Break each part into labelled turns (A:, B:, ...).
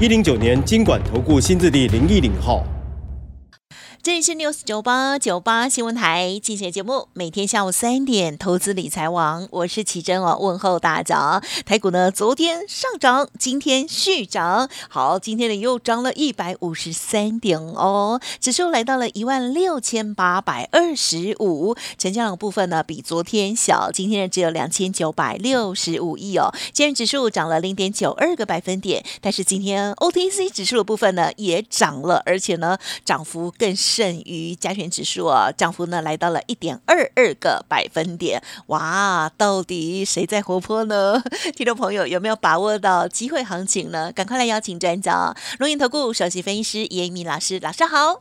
A: 一零九年金管投顾新字第零一零号。
B: 这里是 News 九八九八新闻台，进行节目，每天下午三点，投资理财王，我是奇珍哦，问候大家。台股呢，昨天上涨，今天续涨，好，今天呢又涨了一百五十三点哦，指数来到了一万六千八百二十五，成交量部分呢比昨天小，今天呢只有两千九百六十五亿哦，今日指数涨了零点九二个百分点，但是今天 OTC 指数的部分呢也涨了，而且呢涨幅更。胜于加权指数啊，涨幅呢来到了一点二二个百分点。哇，到底谁在活泼呢？听众朋友有没有把握到机会行情呢？赶快来邀请专家，龙岩投顾首席分析师严一鸣老师，老师好。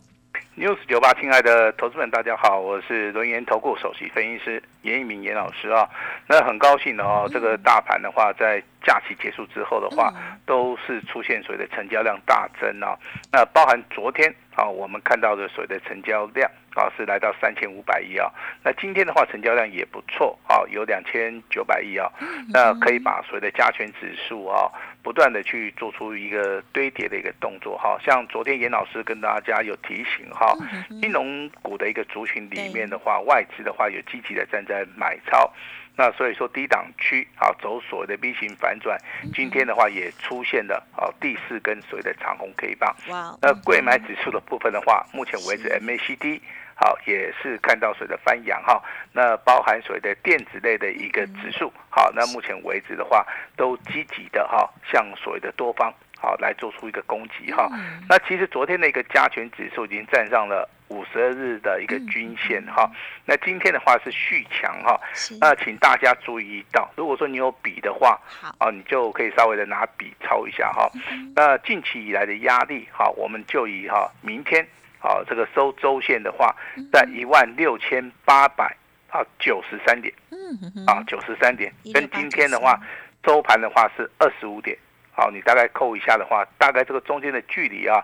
C: news 九八，亲爱的投资们，大家好，我是轮研投顾首席分析师严一鸣严老师啊。那很高兴的哦，这个大盘的话，在假期结束之后的话，都是出现所谓的成交量大增啊。那包含昨天啊，我们看到的所谓的成交量啊，是来到三千五百亿啊。那今天的话，成交量也不错啊，有两千九百亿啊。那可以把所谓的加权指数啊。不断的去做出一个堆叠的一个动作，哈，像昨天严老师跟大家有提醒，哈，金融股的一个族群里面的话，外资的话有积极的站在买超，那所以说低档区啊走所谓的 V 型反转，今天的话也出现了啊第四根所谓的长红 K 棒，哇，那贵买指数的部分的话，目前为止 MACD。好，也是看到所谓的翻阳哈，那包含所谓的电子类的一个指数，好，那目前为止的话，都积极的哈，向所谓的多方好来做出一个攻击哈。那其实昨天的一个加权指数已经站上了五十二日的一个均线哈，那今天的话是续强哈，那请大家注意到，如果说你有笔的话，好，你就可以稍微的拿笔抄一下哈。那近期以来的压力，哈，我们就以哈明天。好，这个收周线的话，在一万六千八百啊九十三点，嗯，啊九十三点，跟今天的话周盘的话是二十五点，好，你大概扣一下的话，大概这个中间的距离啊，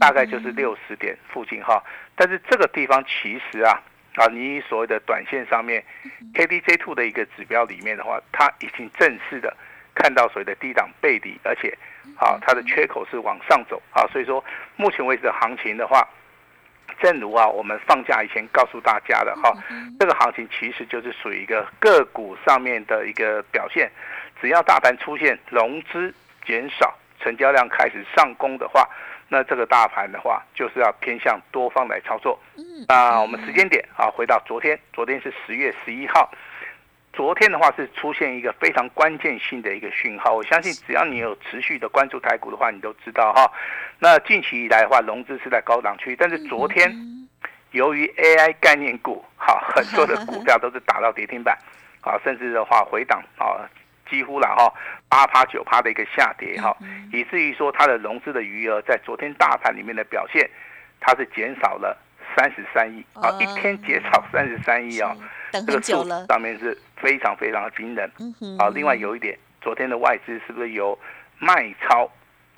C: 大概就是六十点附近哈。但是这个地方其实啊，啊，你所谓的短线上面 K D J two 的一个指标里面的话，它已经正式的看到所谓的低档背离，而且啊，它的缺口是往上走啊，所以说目前为止的行情的话。正如啊，我们放假以前告诉大家的哈，这个行情其实就是属于一个个股上面的一个表现。只要大盘出现融资减少、成交量开始上攻的话，那这个大盘的话就是要偏向多方来操作。那我们时间点啊，回到昨天，昨天是十月十一号。昨天的话是出现一个非常关键性的一个讯号，我相信只要你有持续的关注台股的话，你都知道哈。那近期以来的话，融资是在高档区，但是昨天由于 AI 概念股，好很多的 股票都是打到跌停板，啊，甚至的话回档啊，几乎了哈八趴九趴的一个下跌哈，以至于说它的融资的余额在昨天大盘里面的表现，它是减少了三十三亿啊，一天减少三十三亿啊。这个数上面是非常非常的惊人，啊，另外有一点，昨天的外资是不是由卖超，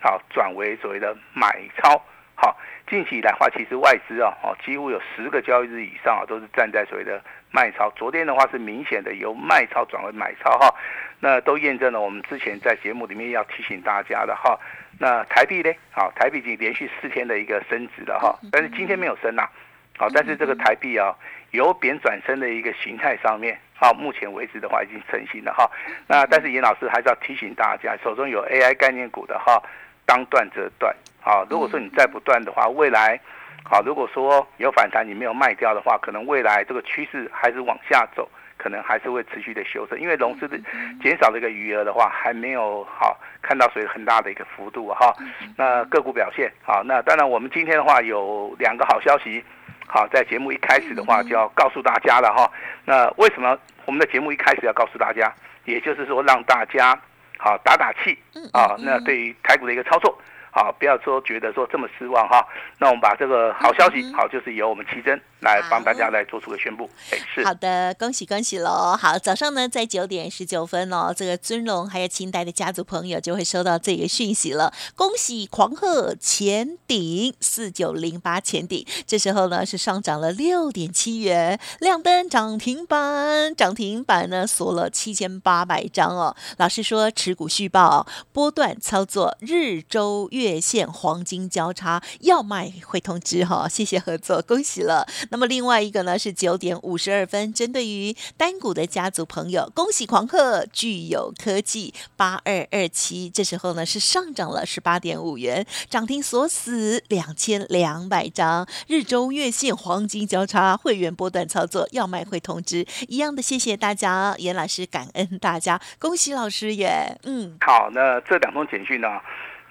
C: 好转为所谓的买超？好，近期来话，其实外资啊，哦，几乎有十个交易日以上啊，都是站在所谓的卖超。昨天的话是明显的由卖超转为买超哈，那都验证了我们之前在节目里面要提醒大家的哈。那台币呢？好，台币已经连续四天的一个升值了哈，但是今天没有升呐，好，但是这个台币啊。由贬转升的一个形态上面，好，目前为止的话已经成型了哈。那但是严老师还是要提醒大家，手中有 AI 概念股的哈，当断则断。好，如果说你再不断的话，未来，好，如果说有反弹你没有卖掉的话，可能未来这个趋势还是往下走，可能还是会持续的修正，因为融资的减少的一个余额的话，还没有好看到所以很大的一个幅度哈。那个股表现好，那当然我们今天的话有两个好消息。好，在节目一开始的话就要告诉大家了哈。那为什么我们的节目一开始要告诉大家？也就是说让大家好打打气啊。那对于台股的一个操作，好，不要说觉得说这么失望哈。那我们把这个好消息，好，就是由我们奇珍来帮大家来做出个宣布。哎，是
B: 好的，恭喜恭喜喽！好，早上呢在九点十九分哦，这个尊龙还有清代的家族朋友就会收到这个讯息了。恭喜狂贺前顶四九零八前顶，这时候呢是上涨了六点七元，亮灯涨停板，涨停板呢锁了七千八百张哦。老师说持股续报，波段操作，日周月。月线黄金交叉要卖会通知哈，谢谢合作，恭喜了。那么另外一个呢是九点五十二分，针对于单股的家族朋友，恭喜狂贺具有科技八二二七，这时候呢是上涨了十八点五元，涨停锁死两千两百张，日周月线黄金交叉，会员波段操作要卖会通知，一样的谢谢大家，严老师感恩大家，恭喜老师耶，
C: 嗯，好，那这两封简讯呢？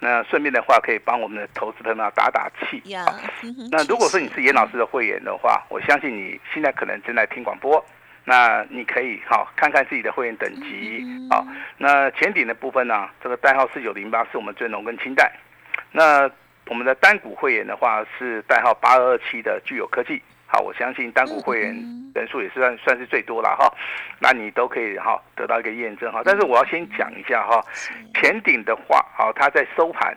C: 那顺便的话，可以帮我们的投资朋友打打气。那如果说你是严老师的会员的话，我相信你现在可能正在听广播。那你可以好看看自己的会员等级。好，那前顶的部分呢，这个代号四九零八是我们尊龙跟清代。那我们的单股会员的话是代号八二二七的具有科技。好，我相信单股会员人数也是算算是最多了哈，那你都可以哈得到一个验证哈。但是我要先讲一下哈，前顶的话，好，它在收盘，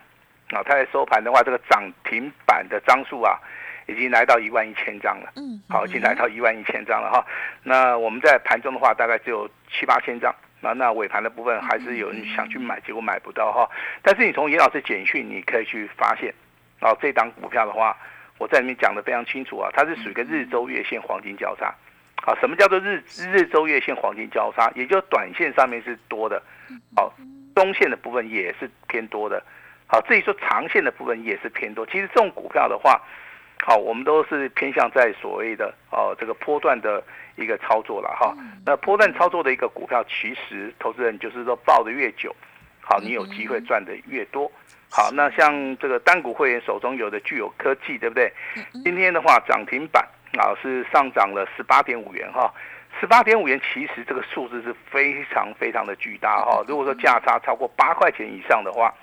C: 啊，它在收盘的话，这个涨停板的张数啊，已经来到一万一千张了，嗯，好，已经来到一万一千张了哈。那我们在盘中的话，大概只有七八千张，那那尾盘的部分还是有人想去买，结果买不到哈。但是你从严老师简讯，你可以去发现，哦，这档股票的话。我在里面讲的非常清楚啊，它是属于一个日周月线黄金交叉，好，什么叫做日日周月线黄金交叉？也就短线上面是多的，好，中线的部分也是偏多的，好，至于说长线的部分也是偏多。其实这种股票的话，好，我们都是偏向在所谓的哦这个波段的一个操作了哈。那波段操作的一个股票，其实投资人就是说抱的越久，好，你有机会赚的越多。好，那像这个单股会员手中有的具有科技，对不对？今天的话涨停板啊是上涨了十八点五元哈，十八点五元其实这个数字是非常非常的巨大哈。如果说价差超过八块钱以上的话，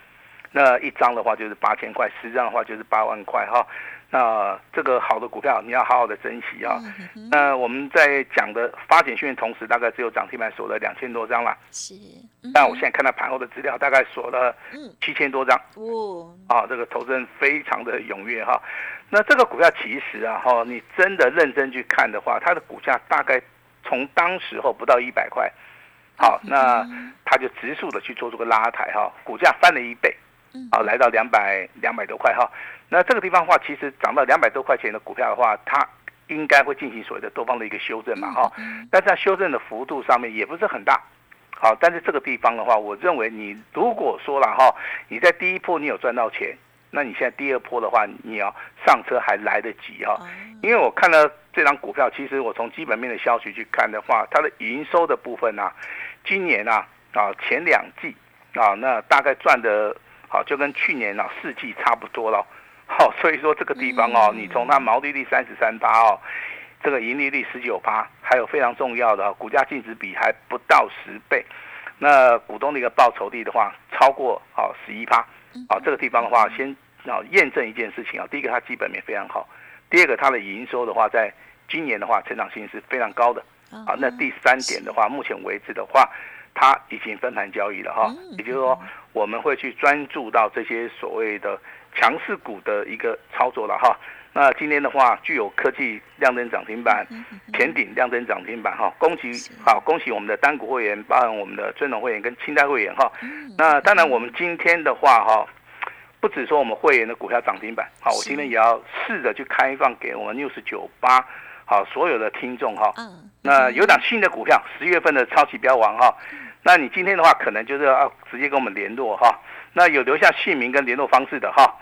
C: 那一张的话就是八千块，十张的话就是八万块哈。那这个好的股票，你要好好的珍惜啊。那我们在讲的发简讯的同时，大概只有涨停板锁了两千多张了。是。但我现在看到盘后的资料，大概锁了七千多张。哦。啊，这个投资人非常的踊跃哈。那这个股票其实啊，哈，你真的认真去看的话，它的股价大概从当时候不到一百块，好，那它就直速的去做这个拉抬哈，股价翻了一倍。好，来到两百两百多块哈。那这个地方的话，其实涨到两百多块钱的股票的话，它应该会进行所谓的多方的一个修正嘛，哈。但是它修正的幅度上面也不是很大，好。但是这个地方的话，我认为你如果说了哈，你在第一波你有赚到钱，那你现在第二波的话，你要上车还来得及哈。因为我看了这张股票，其实我从基本面的消息去看的话，它的营收的部分呢，今年啊啊前两季啊，那大概赚的好就跟去年啊四季差不多了。好，所以说这个地方哦，你从它毛利率三十三八哦，这个盈利率十九八，还有非常重要的股价净值比还不到十倍，那股东的一个报酬率的话超过好十一趴，好这个地方的话，先要验证一件事情啊，第一个它基本面非常好，第二个它的营收的话，在今年的话成长性是非常高的，啊，那第三点的话，目前为止的话，它已经分盘交易了哈，也就是说我们会去专注到这些所谓的。强势股的一个操作了哈，那今天的话，具有科技亮灯涨停板，前顶亮灯涨停板哈，恭喜好恭喜我们的单股会员，包含我们的尊龙会员跟清代会员哈。那当然我们今天的话哈，不止说我们会员的股票涨停板，好，我今天也要试着去开放给我们六十九八好所有的听众哈。那有档新的股票，十月份的超级标王哈，那你今天的话可能就是要直接跟我们联络哈。那有留下姓名跟联络方式的哈，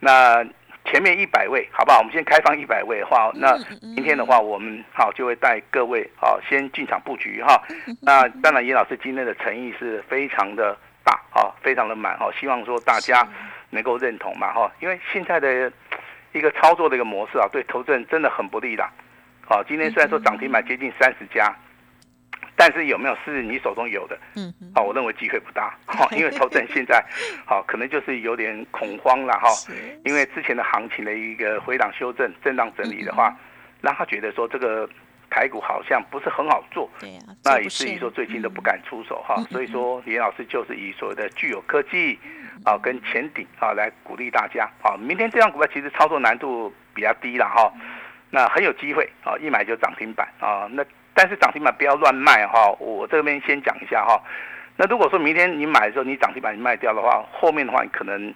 C: 那前面一百位，好不好？我们先开放一百位的话，那明天的话，我们好就会带各位好先进场布局哈。那当然，严老师今天的诚意是非常的大哈，非常的满哈，希望说大家能够认同嘛哈，因为现在的一个操作的一个模式啊，对投资人真的很不利的。好，今天虽然说涨停板接近三十家，但是有没有是你手中有的？
B: 嗯
C: 好，我认为机会不大，哈，因为投资人现在 好可能就是有点恐慌了哈，因为之前的行情的一个回档修正、震荡整理的话，让他觉得说这个台股好像不是很好做，
B: 对呀，
C: 那以至于说最近都不敢出手哈，所以说严老师就是以所谓的具有科技啊跟前顶啊来鼓励大家啊，明天这张股票其实操作难度比较低了哈，那很有机会啊，一买就涨停板啊，那但是涨停板不要乱卖哈，我这边先讲一下哈，那如果说明天你买的时候你涨停板你卖掉的话，后面的话你可能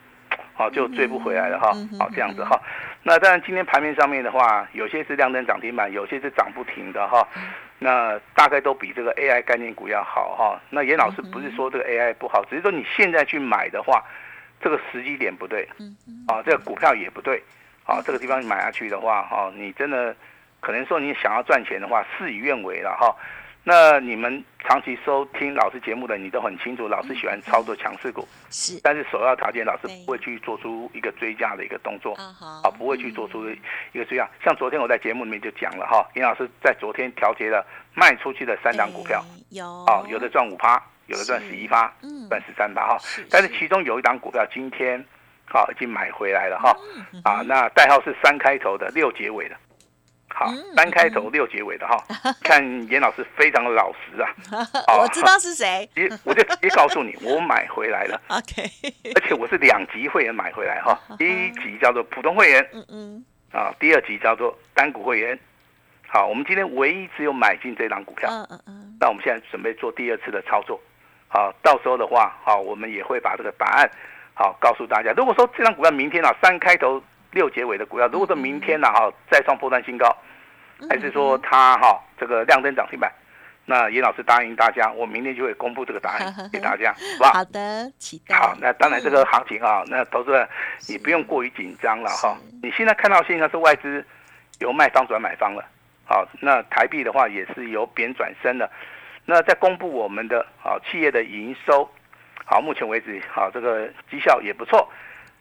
C: 好就追不回来了哈，好这样子哈。那当然，今天盘面上面的话，有些是亮灯涨停板，有些是涨不停的哈。那大概都比这个 AI 概念股要好哈。那严老师不是说这个 AI 不好，只是说你现在去买的话，这个时机点不对，啊，这个股票也不对，啊，这个地方你买下去的话，哈，你真的可能说你想要赚钱的话，事与愿违了哈。那你们长期收听老师节目的，你都很清楚，老师喜欢操作强势股，
B: 是，
C: 但是首要条件，老师不会去做出一个追加的一个动作，啊，不会去做出一个追加。像昨天我在节目里面就讲了哈，严老师在昨天调节了卖出去的三档股票，
B: 有，
C: 啊，有的赚五趴，有的赚十一趴，赚十三趴哈，但是其中有一档股票今天，好已经买回来了哈，啊，那代号是三开头的六结尾的。好，三开头六结尾的哈，看严老师非常的老实啊。
B: 我知道是谁，
C: 我就直接告诉你，我买回来了。
B: OK，
C: 而且我是两级会员买回来哈，第一级叫做普通会员，嗯嗯，啊，第二级叫做单股会员。好，我们今天唯一只有买进这张股票，嗯嗯嗯，那我们现在准备做第二次的操作。好，到时候的话，好，我们也会把这个答案好告诉大家。如果说这张股票明天啊三开头。六结尾的股票，如果说明天呢哈再创破断新高，还是说它哈这个亮灯涨停板，那严老师答应大家，我明天就会公布这个答案 给大家，好不？
B: 好好的，期待。
C: 好，那当然这个行情啊，那投资人你不用过于紧张了哈。你现在看到现在是外资由卖方转买方了，好，那台币的话也是由贬转升了。那在公布我们的啊企业的营收，好，目前为止好这个绩效也不错。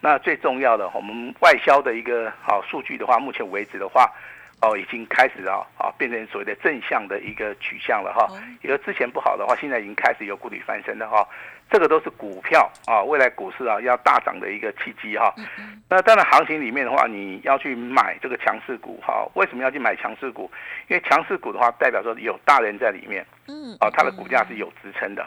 C: 那最重要的，我们外销的一个好数据的话，目前为止的话，哦，已经开始啊啊变成所谓的正向的一个取向了哈。也就之前不好的话，现在已经开始有股底翻身了哈。这个都是股票啊，未来股市啊要大涨的一个契机哈。那当然行情里面的话，你要去买这个强势股哈。为什么要去买强势股？因为强势股的话，代表说有大人在里面，嗯，啊，它的股价是有支撑的。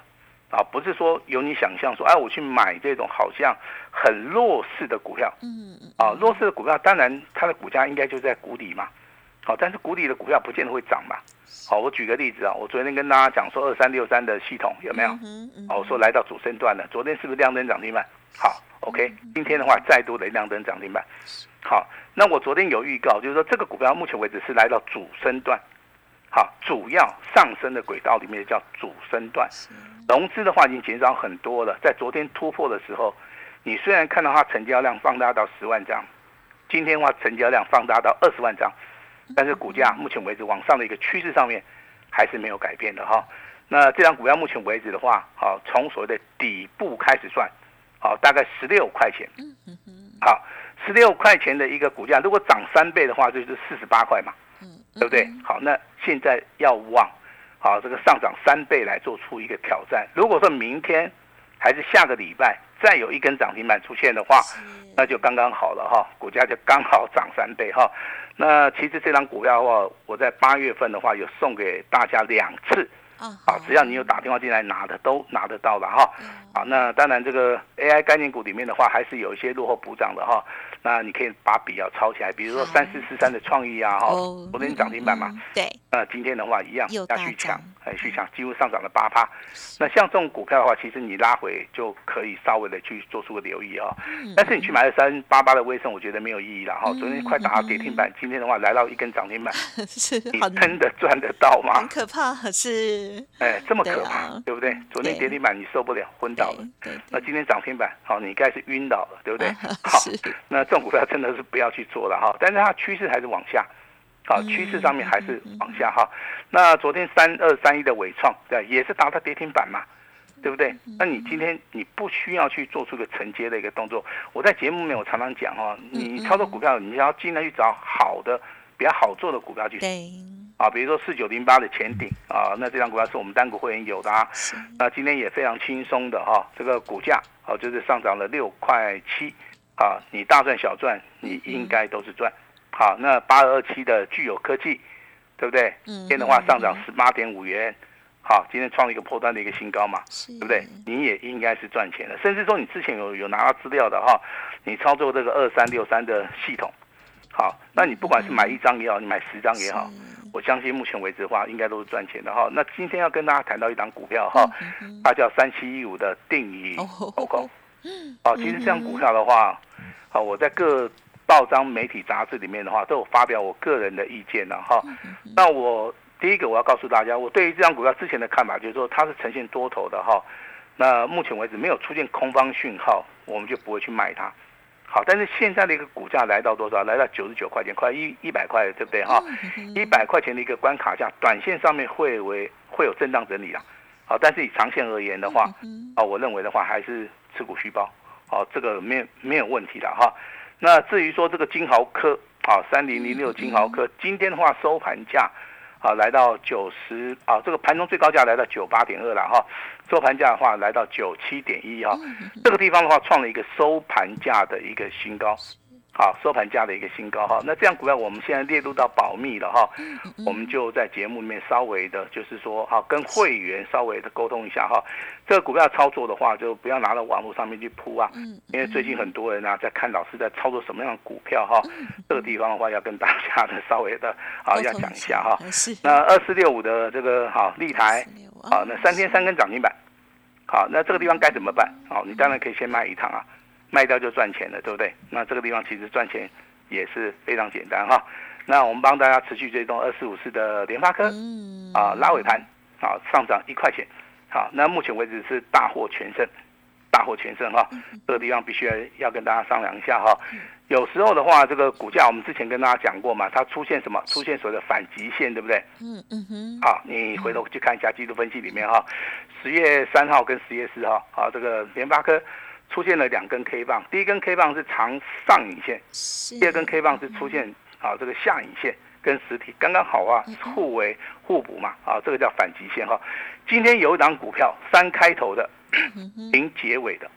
C: 啊，不是说有你想象说，哎，我去买这种好像很弱势的股票，嗯嗯，啊，弱势的股票，当然它的股价应该就在谷底嘛，好，但是谷底的股票不见得会涨嘛，好，我举个例子啊，我昨天跟大家讲说二三六三的系统有没有？哦，我说来到主升段了，昨天是不是亮灯涨停板？好，OK，今天的话再度的亮灯涨停板，好，那我昨天有预告，就是说这个股票目前为止是来到主升段，好，主要上升的轨道里面叫主升段。融资的话已经减少很多了，在昨天突破的时候，你虽然看到它成交量放大到十万张，今天的话成交量放大到二十万张，但是股价目前为止往上的一个趋势上面还是没有改变的哈。那这张股票目前为止的话，好从所谓的底部开始算，好大概十六块钱，好十六块钱的一个股价，如果涨三倍的话，就是四十八块嘛，对不对？好，那现在要往。好，这个上涨三倍来做出一个挑战。如果说明天还是下个礼拜再有一根涨停板出现的话，那就刚刚好了哈，股价就刚好涨三倍哈。那其实这张股票的话，我在八月份的话有送给大家两次，啊，只要你有打电话进来拿的都拿得到了哈。好，那当然这个 AI 概念股里面的话，还是有一些落后补涨的哈。那你可以把笔要抄起来，比如说三四四三的创意啊，哈，昨天涨停板嘛，
B: 对，
C: 那今天的话一样要去抢，哎，去抢，几乎上涨了八趴。那像这种股票的话，其实你拉回就可以稍微的去做出个留意啊。但是你去买了三八八的微升，我觉得没有意义了哈。昨天快打到跌停板，今天的话来到一根涨停板，
B: 是，
C: 你真的赚得到吗？
B: 很可怕，是，
C: 哎，这么可怕，对不对？昨天跌停板你受不了，昏倒了，那今天涨停板，好，你应该是晕倒了，对不对？好，那。这种股票真的是不要去做了哈，但是它趋势还是往下，好，趋势上面还是往下哈。那昨天三二三一的伟创，对，也是达到跌停板嘛，对不对？那你今天你不需要去做出个承接的一个动作。我在节目里面我常常讲哦，你操作股票，你要尽量去找好的、比较好做的股票去。比如说四九零八的前顶啊，那这张股票是我们单股会员有的啊，那今天也非常轻松的哈，这个股价啊就是上涨了六块七啊，你大赚小赚，你应该都是赚。好，那八二二七的具有科技，对不对？今天的话上涨十八点五元，好，今天创了一个破端的一个新高嘛，对不对？你也应该是赚钱的，甚至说你之前有有拿到资料的哈，你操作这个二三六三的系统，好，那你不管是买一张也好，你买十张也好，我相信目前为止的话，应该都是赚钱的哈。那今天要跟大家谈到一档股票哈，它叫三七一五的定义欧空，好，其实这张股票的话，好，我在各。报章、媒体、杂志里面的话，都有发表我个人的意见了哈。那我第一个我要告诉大家，我对于这张股票之前的看法就是说，它是呈现多头的哈。那目前为止没有出现空方讯号，我们就不会去卖它。好，但是现在的一个股价来到多少？来到九十九块钱，快一一百块，对不对哈？一百块钱的一个关卡价，短线上面会为会有震荡整理啊。好，但是以长线而言的话，啊，我认为的话还是持股续包。好，这个没没有问题的哈。那至于说这个金豪科啊，三零零六金豪科，今天的话收盘价啊来到九十啊，这个盘中最高价来到九八点二了哈，收盘价的话来到九七点一哈，这个地方的话创了一个收盘价的一个新高。好，收盘价的一个新高哈，那这样股票我们现在列入到保密了哈，我们就在节目里面稍微的，就是说哈，跟会员稍微的沟通一下哈，这个股票操作的话，就不要拿到网络上面去铺啊，因为最近很多人啊在看老师在操作什么样的股票哈，这个地方的话要跟大家的稍微的啊要讲一下哈，那二四六五的这个好立台，好，那三天三根涨停板，好，那这个地方该怎么办？好，你当然可以先卖一趟啊。卖掉就赚钱了，对不对？那这个地方其实赚钱也是非常简单哈。那我们帮大家持续追踪二四五四的联发科，啊拉尾盘啊上涨一块钱，好，那目前为止是大获全胜，大获全胜哈。这个地方必须要跟大家商量一下哈。有时候的话，这个股价我们之前跟大家讲过嘛，它出现什么？出现所谓的反极线，对不对？嗯嗯哼。好，你回头去看一下季度分析里面哈，十月三号跟十月四号，好，这个联发科。出现了两根 K 棒，第一根 K 棒是长上影线，第二根 K 棒是出现啊这个下影线，跟实体刚刚好啊，互为互补嘛，啊这个叫反极线哈。今天有一档股票三开头的，零结尾的，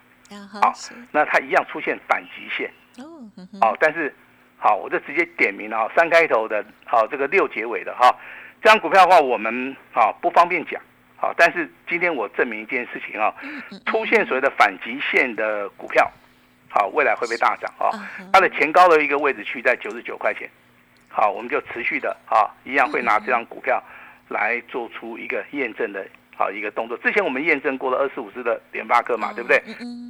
C: 好，那它一样出现反极线，哦，但是好，我就直接点名了啊，三开头的，好这个六结尾的哈，这张股票的话我们啊不方便讲。好，但是今天我证明一件事情啊，出现所谓的反极限的股票，好，未来会被大涨啊。它的前高的一个位置区在九十九块钱，好，我们就持续的啊，一样会拿这张股票来做出一个验证的。好一个动作，之前我们验证过了二十五只的联发科嘛，对不对？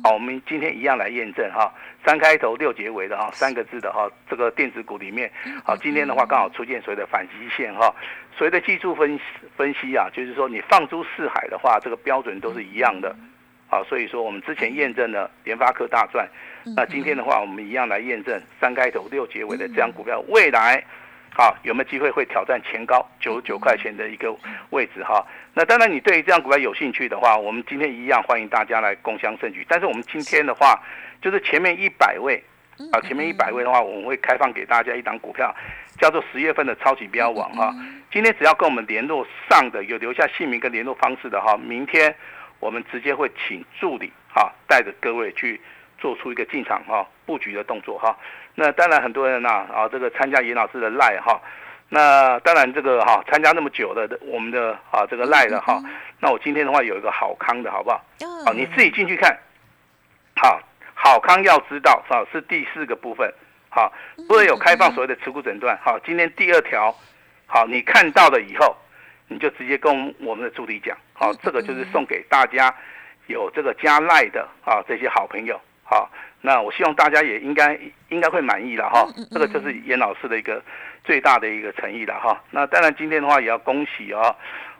C: 好，我们今天一样来验证哈，三开头六结尾的哈，三个字的哈，这个电子股里面，好，今天的话刚好出现所谓的反击线哈，所谓的技术分分析啊，就是说你放诸四海的话，这个标准都是一样的，好，所以说我们之前验证了联发科大赚，那今天的话我们一样来验证三开头六结尾的这样股票未来。好，有没有机会会挑战前高九十九块钱的一个位置哈？那当然，你对于这样股票有兴趣的话，我们今天一样欢迎大家来共享盛举。但是我们今天的话，就是前面一百位啊，前面一百位的话，我们会开放给大家一档股票，叫做十月份的超级标王哈。今天只要跟我们联络上的，有留下姓名跟联络方式的哈，明天我们直接会请助理哈，带着各位去做出一个进场哈布局的动作哈。那当然，很多人呐啊，这个参加严老师的赖哈，那当然这个哈参加那么久的我们的啊这个赖的哈，那我今天的话有一个好康的好不好？好，你自己进去看。好，好康要知道啊，是第四个部分。好，不会有开放所谓的持股诊断。好，今天第二条，好，你看到了以后，你就直接跟我们的助理讲。好，这个就是送给大家有这个加赖的啊这些好朋友。好。那我希望大家也应该应该会满意了哈，这个就是严老师的一个最大的一个诚意了哈。那当然今天的话也要恭喜啊，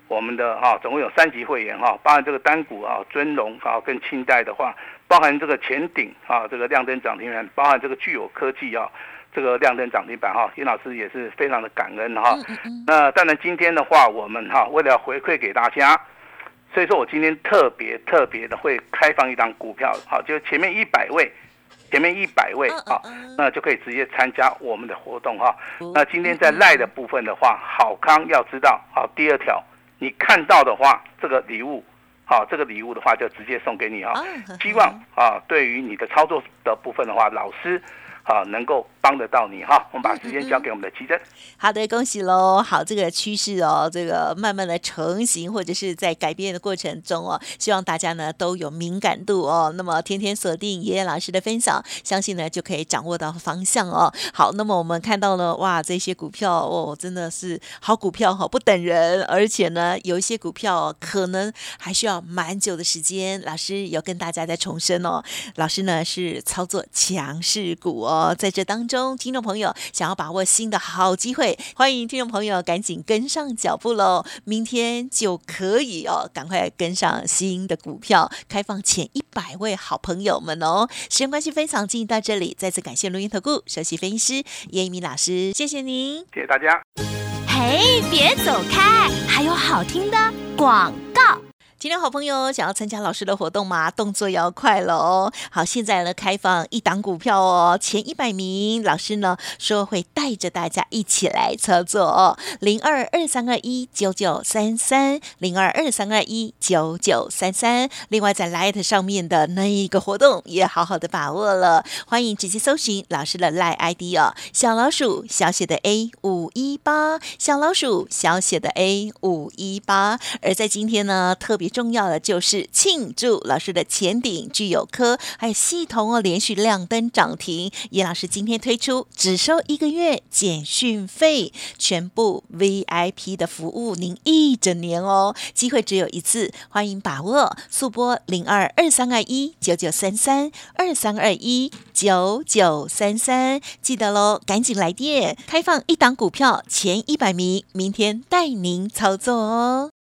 C: 我们的哈总共有三级会员哈，包含这个单股啊尊龙啊跟清代的话，包含这个前顶啊这个亮灯涨停板，包含这个具有科技啊这个亮灯涨停板哈，严老师也是非常的感恩哈。那当然今天的话，我们哈为了回馈给大家。所以说我今天特别特别的会开放一张股票，好，就前面一百位前面一百位啊，那就可以直接参加我们的活动哈。
B: 哦
C: 那今天在赖的部分的话，好康要知道，好，第二条，你看到的话，这个礼物，好，这个礼物的话就直接送给你哈。
B: 哦
C: 希望啊，对于你的操作的部分的话，老师啊能够帮得到你哈。我们把时间交给我们的奇珍。
B: 好的，恭喜喽！好，这个趋势哦，这个慢慢的成型，或者是在改变的过程中哦，希望大家呢都有敏感度哦。那么天天锁定爷爷老师的分享，相信呢就可以掌握到方向哦。好，那么我们看到了哇，这些股票哦，真的是好股票哈、不等人，而且呢有一些股票、哦、可能还需要蛮久的时间。老师有跟大家再重申哦，老师呢是操作强势股哦，在这当中，听众朋友想要把握新的好机会，欢迎听众朋友赶紧跟上脚步喽！明天就可以哦，赶快跟上新的股票，开放前一百位好朋友们哦。时间关系，分享进行到这里，再次感谢录音投顾首席分析师叶一鸣老师，谢谢您。
C: 谢谢大家。
D: 嘿，别走开，还有好听的广告。
B: 今天好朋友想要参加老师的活动吗？动作要快了哦！好，现在呢开放一档股票哦，前一百名老师呢说会带着大家一起来操作哦，零二二三二一九九三三，零二二三二一九九三三。另外在 Light 上面的那一个活动也好好的把握了，欢迎直接搜寻老师的 Light ID 哦，小老鼠小写的 A 五一八，小老鼠小写的 A 五一八。而在今天呢，特别重要的就是庆祝老师的前顶具有科还有系统哦，连续亮灯涨停。叶老师今天推出只收一个月简讯费，全部 VIP 的服务，您一整年哦，机会只有一次，欢迎把握，速拨零二二三二一九九三三二三二一九九三三，记得喽，赶紧来电，开放一档股票前一百名，明天带您操作哦。